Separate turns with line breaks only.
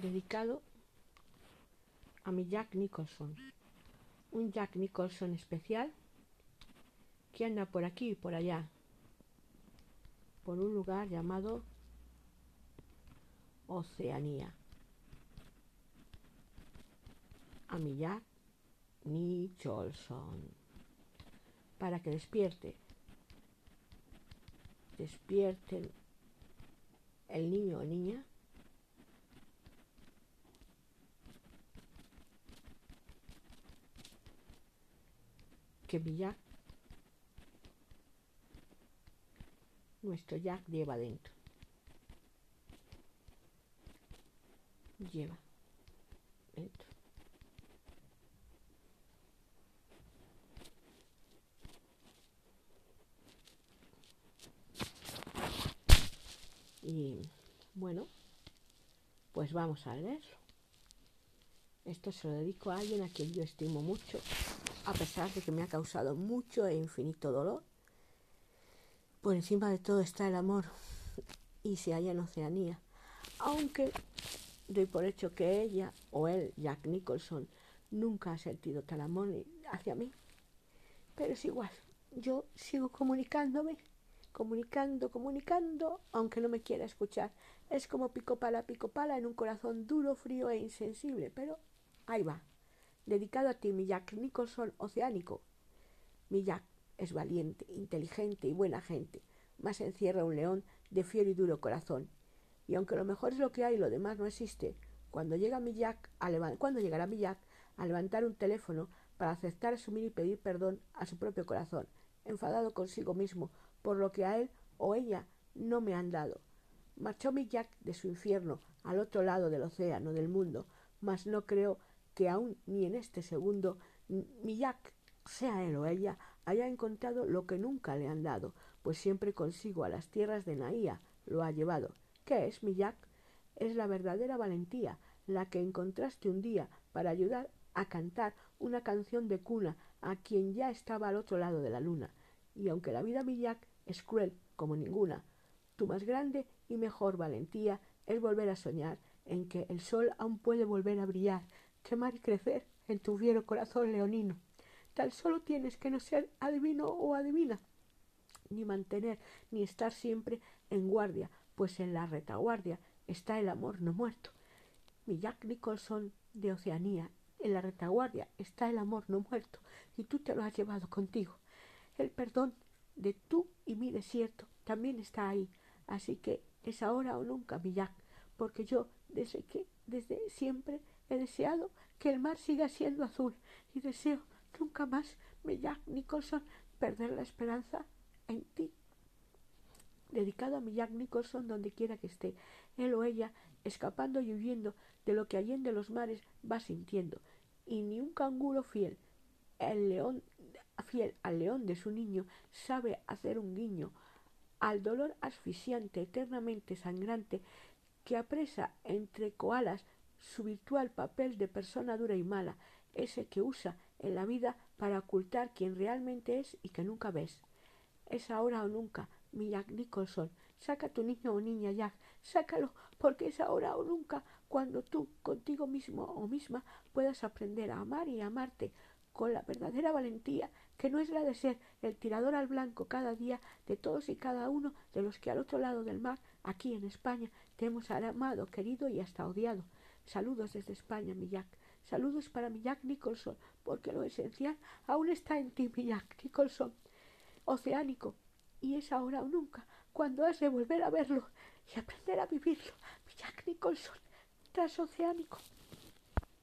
dedicado a mi Jack Nicholson. Un Jack Nicholson especial que anda por aquí y por allá, por un lugar llamado Oceanía. A mi Jack Nicholson. Para que despierte. Despierten el niño o niña Jack, nuestro Jack lleva dentro. Lleva dentro. Y bueno, pues vamos a leerlo. Esto se lo dedico a alguien a quien yo estimo mucho, a pesar de que me ha causado mucho e infinito dolor. Por encima de todo está el amor y se halla en Oceanía, aunque doy por hecho que ella o él, Jack Nicholson, nunca ha sentido tal amor hacia mí. Pero es igual, yo sigo comunicándome comunicando, comunicando, aunque no me quiera escuchar. Es como pico pala, pico pala en un corazón duro, frío e insensible, pero ahí va. Dedicado a ti, Jack Nicholson oceánico. Mi Jack es valiente, inteligente y buena gente, más encierra un león de fiero y duro corazón. Y aunque lo mejor es lo que hay y lo demás no existe, cuando llega Jack a cuando llegará Jack a levantar un teléfono para aceptar, asumir y pedir perdón a su propio corazón, enfadado consigo mismo por lo que a él o ella no me han dado. Marchó mi Jack de su infierno al otro lado del océano del mundo, mas no creo que aún ni en este segundo mi sea él o ella, haya encontrado lo que nunca le han dado, pues siempre consigo a las tierras de Naía lo ha llevado. ¿Qué es mi Jack? Es la verdadera valentía, la que encontraste un día para ayudar a cantar una canción de cuna a quien ya estaba al otro lado de la luna. Y aunque la vida mi Jack es cruel como ninguna. Tu más grande y mejor valentía es volver a soñar en que el sol aún puede volver a brillar, quemar y crecer en tu fiero corazón leonino. Tal solo tienes que no ser adivino o adivina, ni mantener ni estar siempre en guardia, pues en la retaguardia está el amor no muerto. Mi Jack Nicholson de Oceanía, en la retaguardia está el amor no muerto, y tú te lo has llevado contigo. El perdón de tú y mi desierto también está ahí. Así que es ahora o nunca, mi Jack, porque yo desde que desde siempre he deseado que el mar siga siendo azul y deseo nunca más, mi Jack Nicholson, perder la esperanza en ti. Dedicado a mi Jack Nicholson donde quiera que esté, él o ella escapando y huyendo de lo que allende los mares va sintiendo, y ni un canguro fiel, el león fiel al león de su niño, sabe hacer un guiño al dolor asfixiante, eternamente sangrante, que apresa entre koalas su virtual papel de persona dura y mala, ese que usa en la vida para ocultar quien realmente es y que nunca ves. Es ahora o nunca, mi Jack Nicholson. Saca tu niño o niña Jack, sácalo, porque es ahora o nunca cuando tú, contigo mismo o misma, puedas aprender a amar y amarte con la verdadera valentía que no es la de ser el tirador al blanco cada día de todos y cada uno de los que al otro lado del mar, aquí en España, te hemos amado, querido y hasta odiado. Saludos desde España, mi Jack. Saludos para mi Jack Nicholson, porque lo esencial aún está en ti, mi Jack Nicholson. Oceánico, y es ahora o nunca, cuando has de volver a verlo y aprender a vivirlo, mi Jack Nicholson, transoceánico.